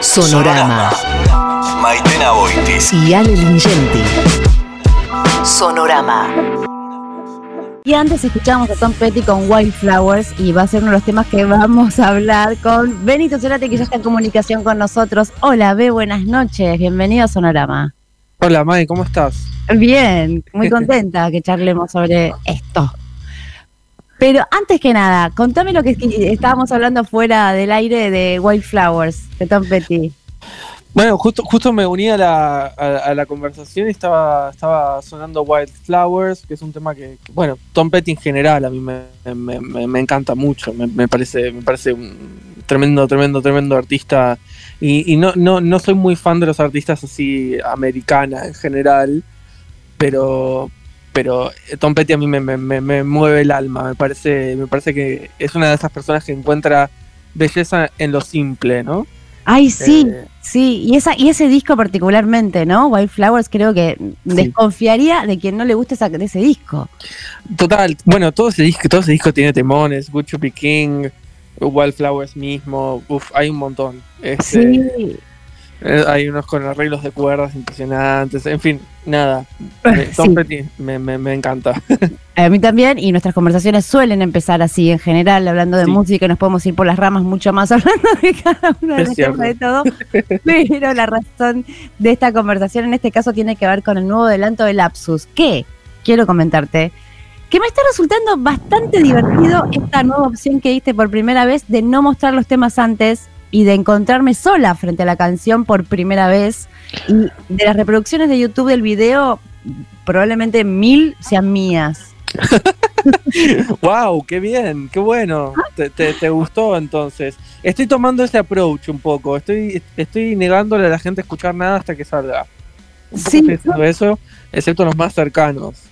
Sonorama. Maitena Boitis. Y Ale Lingenti. Sonorama. Y antes escuchamos a Tom Petty con Wildflowers y va a ser uno de los temas que vamos a hablar con Benito Cerate, que ya está en comunicación con nosotros. Hola, B, buenas noches. Bienvenido a Sonorama. Hola, May, ¿cómo estás? Bien, muy contenta que charlemos sobre esto. Pero antes que nada, contame lo que estábamos hablando fuera del aire de Wildflowers, de Tom Petty. Bueno, justo, justo me uní a la, a, la conversación y estaba, estaba sonando Wildflowers, que es un tema que, bueno, Tom Petty en general a mí me, encanta mucho, me, parece, me parece un tremendo, tremendo, tremendo artista. Y, y no, no, no soy muy fan de los artistas así americana en general, pero, pero Tom Petty a mí me, me, mueve el alma, me parece, me parece que es una de esas personas que encuentra belleza en lo simple, ¿no? Ay, sí, eh, sí, y esa y ese disco particularmente, ¿no? Wildflowers creo que desconfiaría de quien no le guste esa, de ese disco. Total, bueno, todo ese disco, todo ese disco tiene temones, Good King, Wildflowers mismo, uf, hay un montón. Este, sí. Eh, hay unos con arreglos de cuerdas impresionantes, en fin, nada. Tom Petty me, me, encanta. A mí también, y nuestras conversaciones suelen empezar así en general, hablando de música, nos podemos ir por las ramas mucho más hablando de cada uno de los temas de todo. Pero la razón de esta conversación en este caso tiene que ver con el nuevo adelanto de Lapsus, que quiero comentarte que me está resultando bastante divertido esta nueva opción que diste por primera vez de no mostrar los temas antes y de encontrarme sola frente a la canción por primera vez. Y de las reproducciones de YouTube del video, probablemente mil sean mías. wow, qué bien, qué bueno. Te, gustó entonces. Estoy tomando ese approach un poco. Estoy, estoy negándole a la gente escuchar nada hasta que salga. sí. eso, excepto los más cercanos.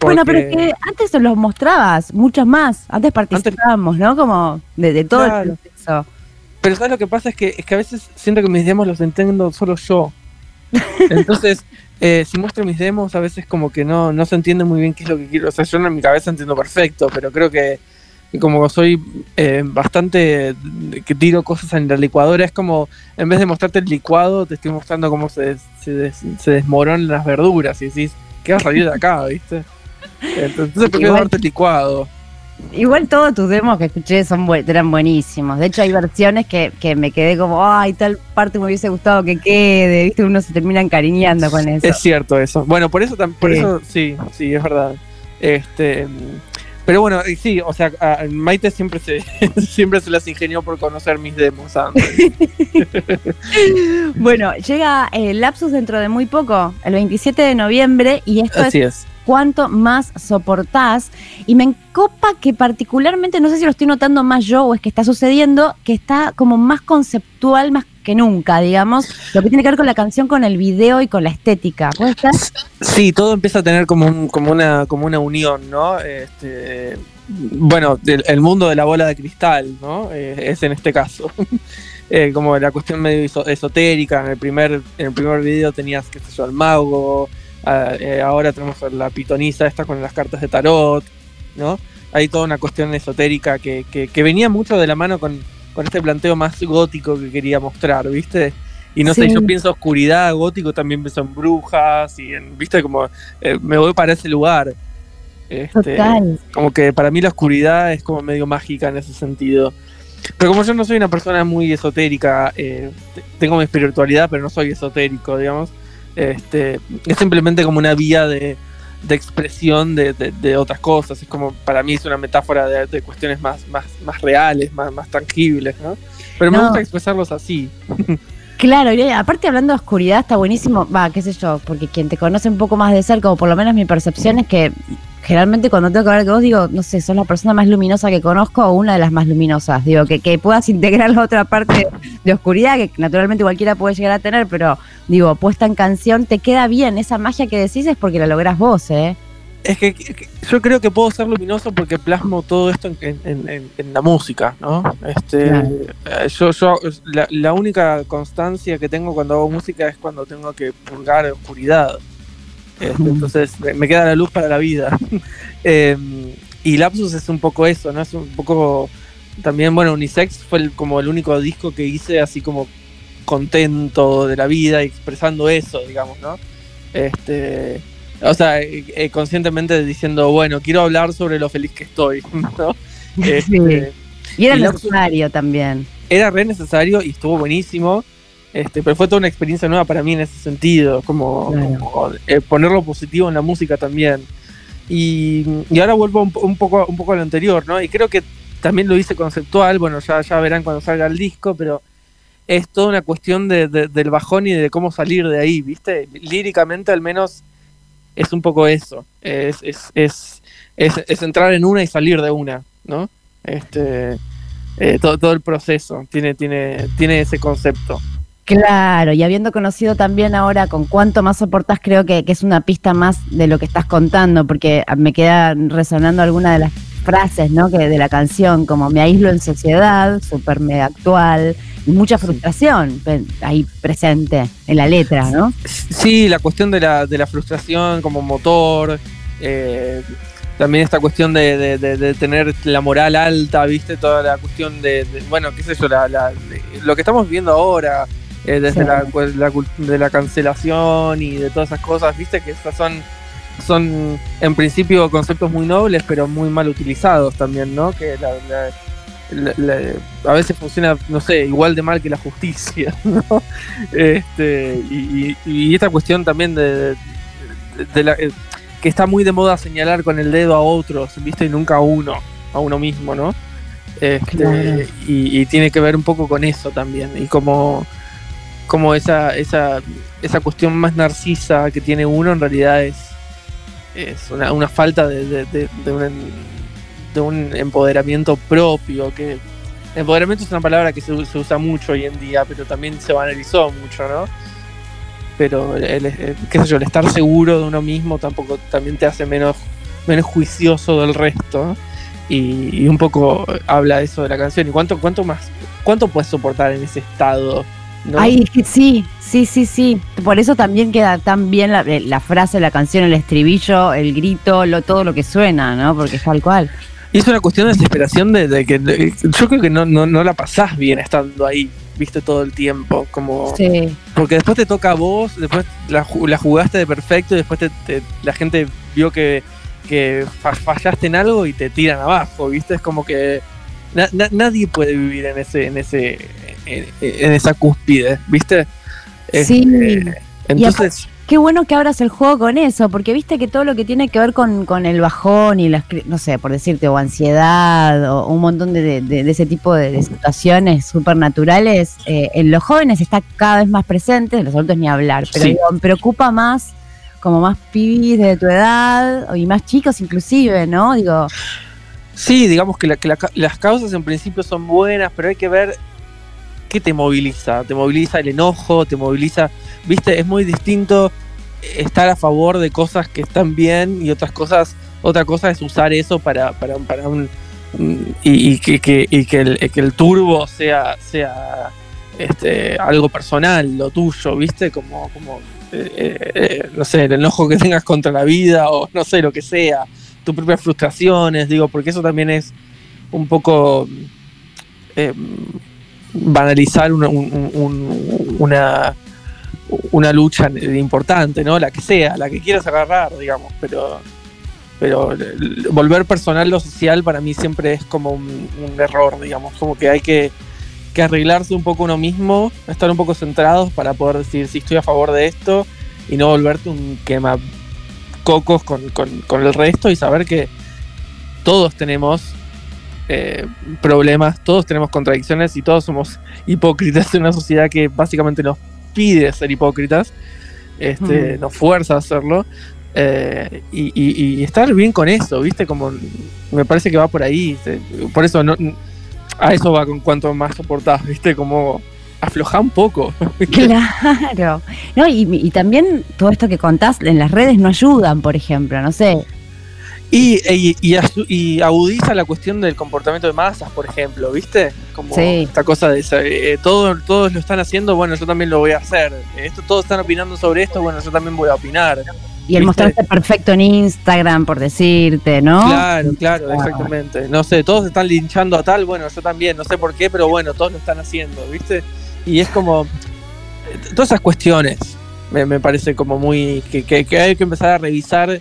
Bueno, pero es que antes los mostrabas, muchas más. Antes participábamos, ¿no? Como de, todo el proceso. Pero ¿sabes lo que pasa? Es que, es que a veces siento que mis demos los entiendo solo yo. Entonces, eh, si muestro mis demos, a veces como que no, no se entiende muy bien qué es lo que quiero. O sea, yo en mi cabeza entiendo perfecto, pero creo que, como soy eh, bastante que tiro cosas en la licuadora, es como, en vez de mostrarte el licuado, te estoy mostrando cómo se, se, se desmoronan las verduras y decís, ¿qué va a salir de acá, viste? Entonces prefiero darte el licuado. Igual todos tus demos que escuché son eran buenísimos. De hecho, hay versiones que, me quedé como, ay, tal parte me hubiese gustado que quede. Viste, uno se termina encariñando con eso. Es cierto eso. Bueno, por eso, por sí. eso sí, sí, es verdad. Este, pero bueno, sí, o sea, Maite siempre se, siempre se las ingenió por conocer mis demos bueno, llega el Lapsus dentro de muy poco, el 27 de noviembre, y esto Así es cuánto más soportás. Y me encopa que particularmente, no sé si lo estoy notando más yo o es que está sucediendo, que está como más conceptual, más que nunca, digamos, lo que tiene que ver con la canción, con el video y con la estética. Sí, todo empieza a tener como, como, una, como una unión, ¿no? Este, bueno, el, mundo de la bola de cristal, ¿no? Eh, es en este caso. Eh, como la cuestión medio esotérica, en el primer, en el primer video tenías, qué sé yo, al mago, eh, ahora tenemos la pitoniza esta con las cartas de tarot, ¿no? Hay toda una cuestión esotérica que, que, venía mucho de la mano con, este planteo más gótico que quería mostrar, ¿viste? Y no sé, yo pienso oscuridad, gótico, también pienso en brujas y en, ¿viste? Como eh, me voy para ese lugar. Este, como que para mí la oscuridad es como medio mágica en ese sentido. Pero como yo no soy una persona muy esotérica, eh, tengo mi espiritualidad, pero no soy esotérico, digamos. Este, es simplemente como una vía de, expresión de, otras cosas. Es como, para mí es una metáfora de, cuestiones más, más, más reales, más, más tangibles, ¿no? Pero me gusta expresarlos así. Claro, y aparte hablando de oscuridad está buenísimo, va, qué sé yo, porque quien te conoce un poco más de cerca, o por lo menos mi percepción es que generalmente cuando tengo que hablar con vos, digo, no sé, sos la persona más luminosa que conozco o una de las más luminosas. Digo, que, que puedas integrar la otra parte de oscuridad, que naturalmente cualquiera puede llegar a tener, pero digo, puesta en canción, te queda bien. Esa magia que decís es porque la lográs vos, ¿eh? Es que, yo creo que puedo ser luminoso porque plasmo todo esto en, la música, ¿no? Este, eh, yo, yo la, única constancia que tengo cuando hago música es cuando tengo que purgar oscuridad. Este, entonces me queda la luz para la vida. Em, y Lapsus es un poco eso, ¿no? Es un poco también, bueno, Unisex fue como el único disco que hice así como contento de la vida expresando eso, digamos, ¿no? Este, o sea, eh, eh, conscientemente diciendo, bueno, quiero hablar sobre lo feliz que estoy, ¿no? Este, y era necesario también. Era re necesario y estuvo buenísimo. Este, pero fue toda una experiencia nueva para mí en ese sentido, como, eh, ponerlo positivo en la música también. Y, ahora vuelvo un, poco, un poco a lo anterior, ¿no? Y creo que también lo hice conceptual, bueno, ya, ya verán cuando salga el disco, pero es toda una cuestión de, del bajón y de cómo salir de ahí, ¿viste? Líricamente al menos es un poco eso, es, es, es, es, entrar en una y salir de una, ¿no? Este, eh, todo, todo el proceso tiene, tiene, tiene ese concepto. Claro, y habiendo conocido también ahora con cuánto más soportas, creo que, es una pista más de lo que estás contando, porque me queda resonando alguna de las frases ¿no? que de la canción, como me aíslo en sociedad, súper mega actual, y mucha frustración ahí presente en la letra, ¿no? Sí, la cuestión de la, de la frustración como motor, eh, también esta cuestión de, tener la moral alta, viste, toda la cuestión de, bueno, qué sé yo, lo que estamos viendo ahora eh, desde pues, la, de la cancelación y de todas esas cosas, viste que estas son, son en principio conceptos muy nobles, pero muy mal utilizados también, ¿no? Que a veces funciona, no sé, igual de mal que la justicia, ¿no? Este, y, esta cuestión también de, la, eh, que está muy de moda señalar con el dedo a otros, viste, y nunca a uno, a uno mismo, ¿no? Este, y, y, tiene que ver un poco con eso también, y como como esa, esa, esa cuestión más narcisa que tiene uno en realidad es, es una, una falta de, de, un, de, empoderamiento propio, que empoderamiento es una palabra que se, usa mucho hoy en día, pero también se banalizó mucho, ¿no? Pero el, qué sé yo, el estar seguro de uno mismo tampoco también te hace menos, menos juicioso del resto. Y, y, un poco habla eso de la canción. ¿Y cuánto, cuánto más, cuánto puedes soportar en ese estado Ay, sí, sí, sí, sí. Por eso también queda tan bien la, la, frase, la canción, el estribillo, el grito, lo, todo lo que suena, ¿no? Porque es tal cual. Y es una cuestión de desesperación de, que yo creo que no, no, no, la pasás bien estando ahí, viste, todo el tiempo. Como, sí. Porque después te toca a vos, después la, la jugaste de perfecto y después te, la gente vio que, que fallaste en algo y te tiran abajo, viste. Es como que nadie puede vivir en ese, en ese, en, esa cúspide, ¿viste? Sí. Este, entonces. Qué bueno que abras el juego con eso, porque viste que todo lo que tiene que ver con, el bajón y las, no sé, por decirte, o ansiedad, o un montón de, ese tipo de, situaciones supernaturales, eh, en los jóvenes está cada vez más presente, en los adultos ni hablar, pero me preocupa más como más pibis de tu edad, y más chicos inclusive, ¿no? Digo... Sí, digamos que, las causas en principio son buenas, pero hay que ver ¿qué te moviliza? Te moviliza el enojo, te moviliza, viste, es muy distinto estar a favor de cosas que están bien y otras cosas, otra cosa es usar eso para, para, un y, que, que, que, el, que el turbo sea, sea este, algo personal, lo tuyo, viste, como, como eh, eh, no sé, el enojo que tengas contra la vida o no sé, lo que sea, tus propias frustraciones, digo, porque eso también es un poco... Eh, banalizar una, una, una lucha importante, ¿no? La que sea, la que quieras agarrar, digamos, pero pero volver personal lo social para mí siempre es como un, error, digamos, como que hay que, que, arreglarse un poco uno mismo, estar un poco centrados para poder decir si estoy a favor de esto y no volverte un quema cocos con, con, con el resto y saber que todos tenemos eh, problemas, todos tenemos contradicciones y todos somos hipócritas en una sociedad que básicamente nos pide ser hipócritas, este, nos fuerza a hacerlo. Eh, y, estar bien con eso, ¿viste? Como me parece que va por ahí. Por eso no, a eso va con cuanto más soportás, ¿viste? Como afloja un poco. Claro. No, y, y, también todo esto que contás en las redes no ayudan, por ejemplo, no sé. Y, y, agudiza la cuestión del comportamiento de masas, por ejemplo, ¿viste? Como esta cosa de eh, todo, todos lo están haciendo, bueno, yo también lo voy a hacer. Esto, todos están opinando sobre esto, bueno, yo también voy a opinar. Y el mostrarse perfecto en Instagram, por decirte, ¿no? Claro, claro, exactamente. No sé, todos están linchando a tal, bueno, yo también, no sé por qué, pero bueno, todos lo están haciendo, ¿viste? Y es como, todas esas cuestiones me, parece como muy. Que, que, hay que empezar a revisar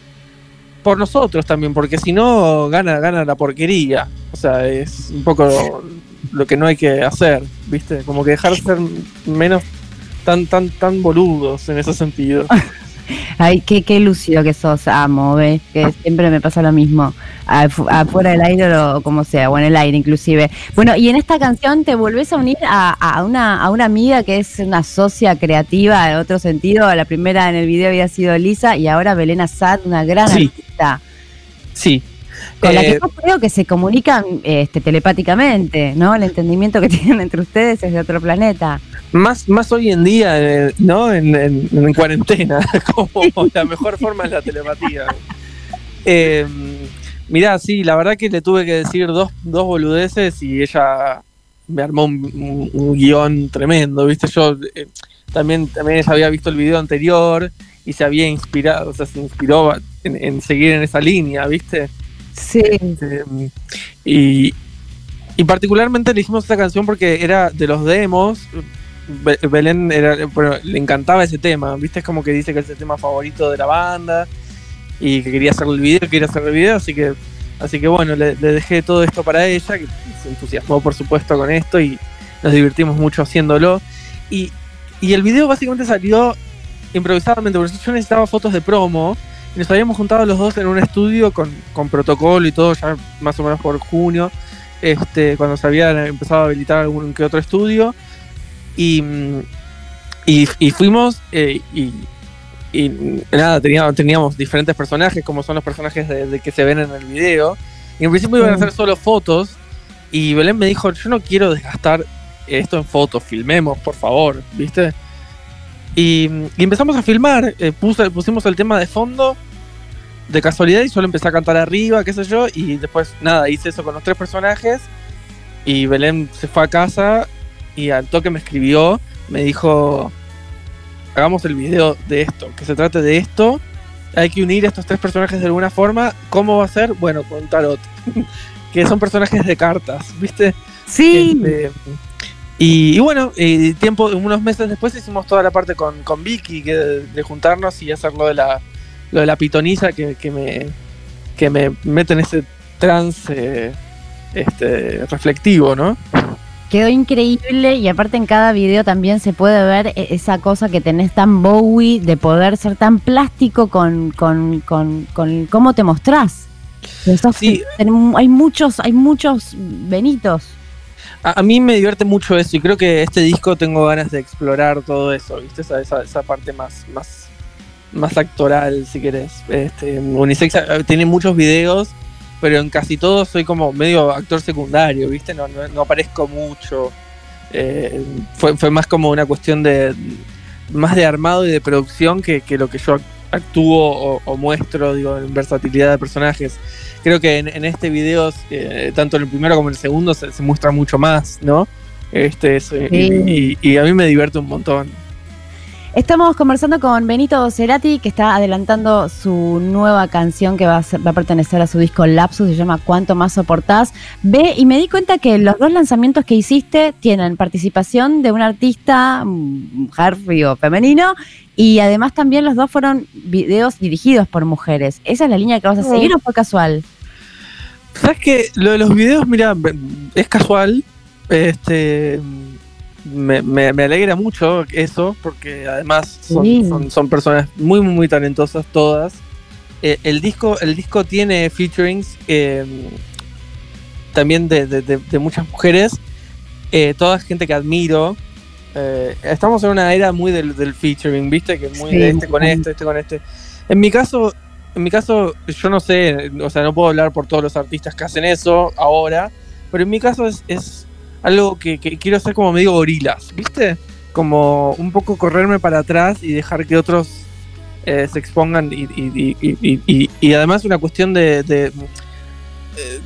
por nosotros también, porque si no, gana, gana la porquería. O sea, es un poco lo, que no hay que hacer, ¿viste? Como que dejar de ser menos tan, tan, tan boludos en ese sentido. Ay, qué, qué lúcido que sos, amo, ¿ves? Que siempre me pasa lo mismo, afuera del aire o como sea, o en el aire inclusive. Bueno, y en esta canción te volvés a unir a, una, a una amiga que es una socia creativa en otro sentido. La primera en el video había sido Lisa y ahora Belén Sad, una gran artista. Sí, con la que eh, yo creo que se comunican este, telepáticamente, ¿no? El entendimiento que tienen entre ustedes es de otro planeta. Más, más hoy en día, eh, ¿no? En, cuarentena, como la mejor forma es la telepatía. Eh, mirá, sí, la verdad que le tuve que decir dos, dos boludeces y ella me armó un, guion tremendo, ¿viste? Yo eh, también, también ella había visto el video anterior y se había inspirado, o sea, se inspiró en seguir en esa línea, ¿viste? Sí. Este, y, y particularmente elegimos esta canción porque era de los demos. Belén era, le encantaba ese tema, ¿viste? Es como que dice que es el tema favorito de la banda y que quería hacer el video, quería hacer el video, así que, así que bueno, le, dejé todo esto para ella, que se entusiasmó por supuesto con esto y nos divertimos mucho haciéndolo. Y, y el video básicamente salió improvisadamente, porque yo necesitaba fotos de promo y nos habíamos juntado los dos en un estudio con, protocolo y todo, ya más o menos por junio, este, cuando se había empezado a habilitar algún que otro estudio. Y, y, fuimos eh, y, nada, teníamos, teníamos diferentes personajes, como son los personajes de, que se ven en el video. Y en principio iban a hacer solo fotos. Y Belén me dijo, yo no quiero desgastar esto en fotos, filmemos, por favor, ¿viste? Y, empezamos a filmar, eh, pusimos el tema de fondo de casualidad y solo empecé a cantar arriba, qué sé yo, y después nada, hice eso con los tres personajes y Belén se fue a casa y al toque me escribió, me dijo, hagamos el video de esto, que se trate de esto, hay que unir estos tres personajes de alguna forma, ¿cómo va a ser? Bueno, con tarot, que son personajes de cartas, ¿viste? Sí. Este, y, bueno, tiempo, unos meses después hicimos toda la parte con, con Vicky, que de, juntarnos y hacer lo de la, lo de la pitoniza que, me, que me mete en ese trance este, reflectivo, ¿no? Quedó increíble y aparte en cada video también se puede ver e, esa cosa que tenés tan Bowie de poder ser tan plástico con, con, con, con cómo te mostrás. Sí. Hay muchos, hay muchos Benitos a, mí me divierte mucho eso y creo que este disco tengo ganas de explorar todo eso, ¿viste? Esa, esa, esa parte más, más, más actoral, si querés. Este, Unisex eh, tiene muchos videos, pero en casi todos soy como medio actor secundario, ¿viste? No, no, aparezco mucho. Eh, fue, fue más como una cuestión de más de armado y de producción que, que lo que yo actúo o, muestro, digo, en versatilidad de personajes. Creo que en, este video, eh, tanto en el primero como en el segundo, se, muestra mucho más, ¿no? Este, y, a mí me divierte un montón. Estamos conversando con Benito Cerati, que está adelantando su nueva canción que va a, va a, pertenecer a su disco Lapsus, se llama Cuánto más soportás. Ve, y me di cuenta que los dos lanzamientos que hiciste tienen participación de un artista, mujer o femenino, y además también los dos fueron videos dirigidos por mujeres. ¿Esa es la línea que vas a seguir o fue casual? ¿Sabes que Lo de los videos, mira, es casual. Este me, alegra mucho eso, porque además son, personas muy, muy, talentosas todas. Eh, el, disco, el disco tiene featurings eh, también de, muchas mujeres, eh, toda gente que admiro. estamos en una era muy del, featuring, ¿viste? Que muy de este con este, este con este. En mi caso, en mi caso, yo no sé, o sea, no puedo hablar por todos los artistas que hacen eso ahora, pero en mi caso es algo que, quiero hacer como medio gorilas, ¿viste? Como un poco correrme para atrás y dejar que otros eh, se expongan y, además una cuestión de, de,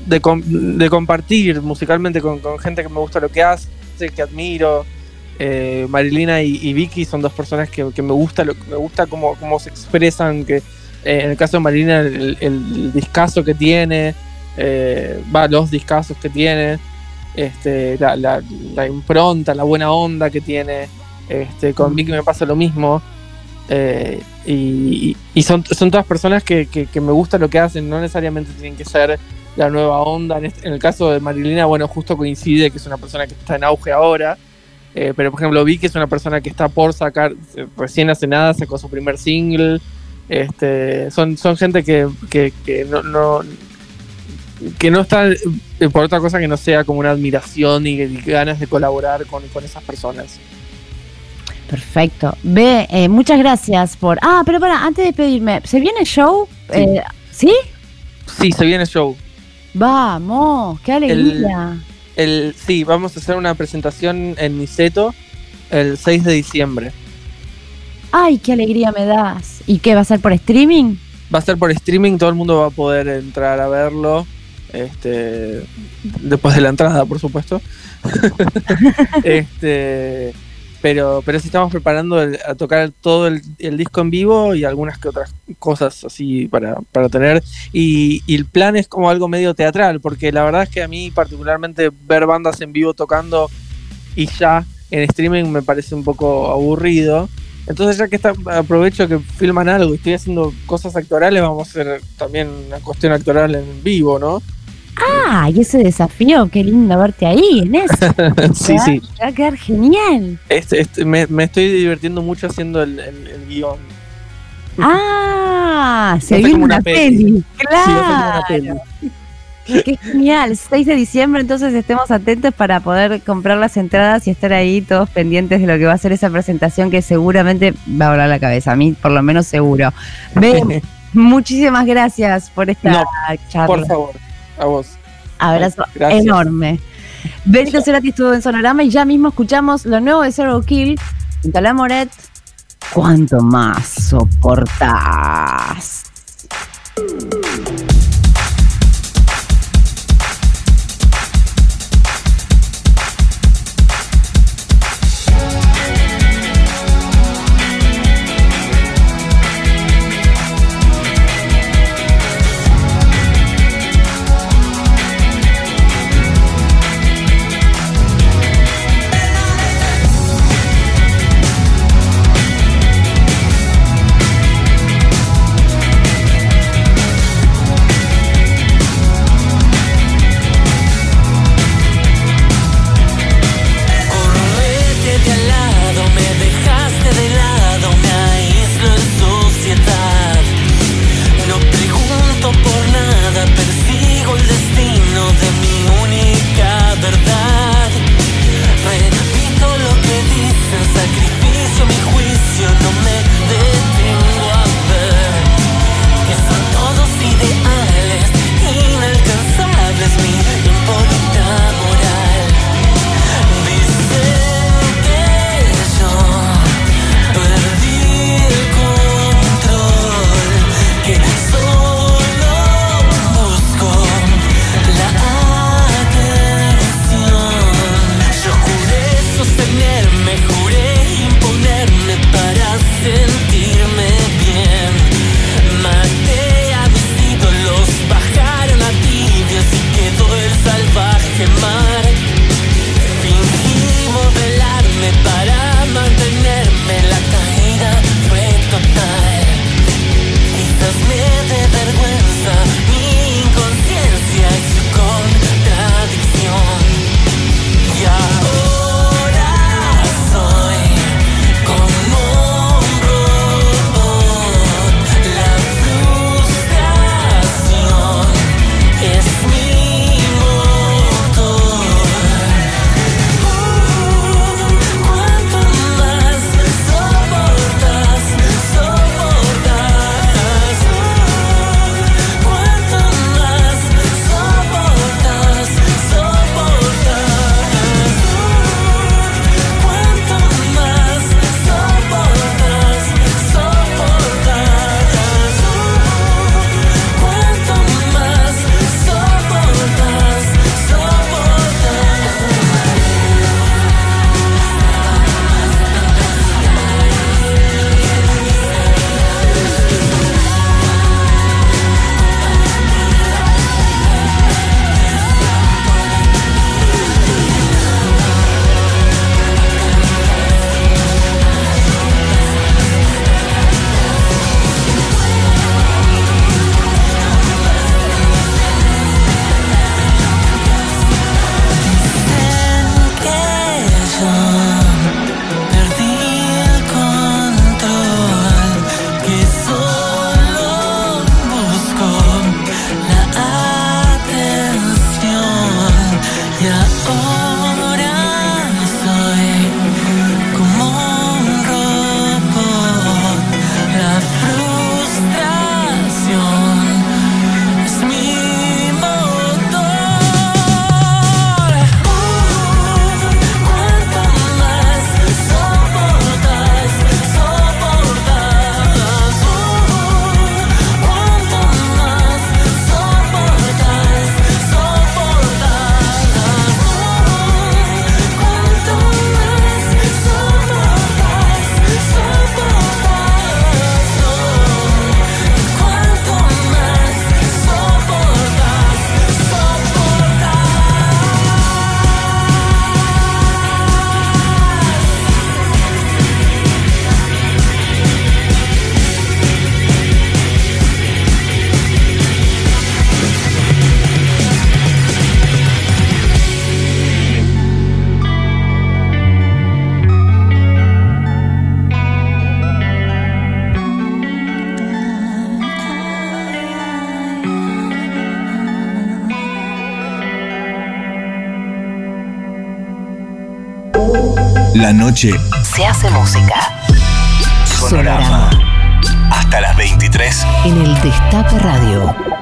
de, compartir musicalmente con, gente que me gusta lo que hace, que admiro. Eh, Marilina y, Vicky son dos personas que, me gusta lo me gusta cómo, se expresan que eh, en el caso de Marilina el, el discazo que tiene va los discazos que tiene este, la, impronta, la buena onda que tiene. Este, con Vicky me pasa lo mismo. Eh, y, son, son todas personas que, me gusta lo que hacen, no necesariamente tienen que ser la nueva onda. En, este, el caso de Marilina, bueno, justo coincide que es una persona que está en auge ahora. Eh, pero por ejemplo, Vicky es una persona que está por sacar, recién hace nada, sacó su primer single. Este, son, son gente que, no, no, que no está eh, por otra cosa que no sea como una admiración y, ganas de colaborar con, esas personas. Perfecto. Ve, eh, muchas gracias por. Ah, pero para, antes de pedirme, ¿se viene el show? Sí. ¿Sí? se viene el show. Vamos, qué alegría. El, sí, vamos a hacer una presentación en Niceto el 6 de diciembre. ¡Ay, qué alegría me das! ¿Y qué va a ser por streaming? Va a ser por streaming, todo el mundo va a poder entrar a verlo. Este, después de la entrada, por supuesto. este, pero, pero sí estamos preparando a tocar todo el, disco en vivo y algunas que otras cosas así para, para tener. Y, y, el plan es como algo medio teatral, porque la verdad es que a mí particularmente ver bandas en vivo tocando y ya en streaming me parece un poco aburrido. Entonces ya que está, aprovecho que filman algo y estoy haciendo cosas actorales, vamos a hacer también una cuestión actoral en vivo, ¿no? Ah, y ese desafío, qué lindo verte ahí en eso. sí, sí. Va a quedar genial. Este, este, me, estoy divirtiendo mucho haciendo el, el, guion. Ah, se viene una, peli. Claro. Qué genial, 6 de diciembre, entonces estemos atentos para poder comprar las entradas y estar ahí todos pendientes de lo que va a ser esa presentación que seguramente va a volar la cabeza, a mí por lo menos seguro. Ben, muchísimas gracias por esta charla. Por favor, a vos. Abrazo enorme. Benito Cerati estuvo en Sonorama y ya mismo escuchamos lo nuevo de Zero Kill, Talá Moret. ¿Cuánto más soportás? Noche Se hace música. Sonorama. Hasta las 23. En el Destape Radio.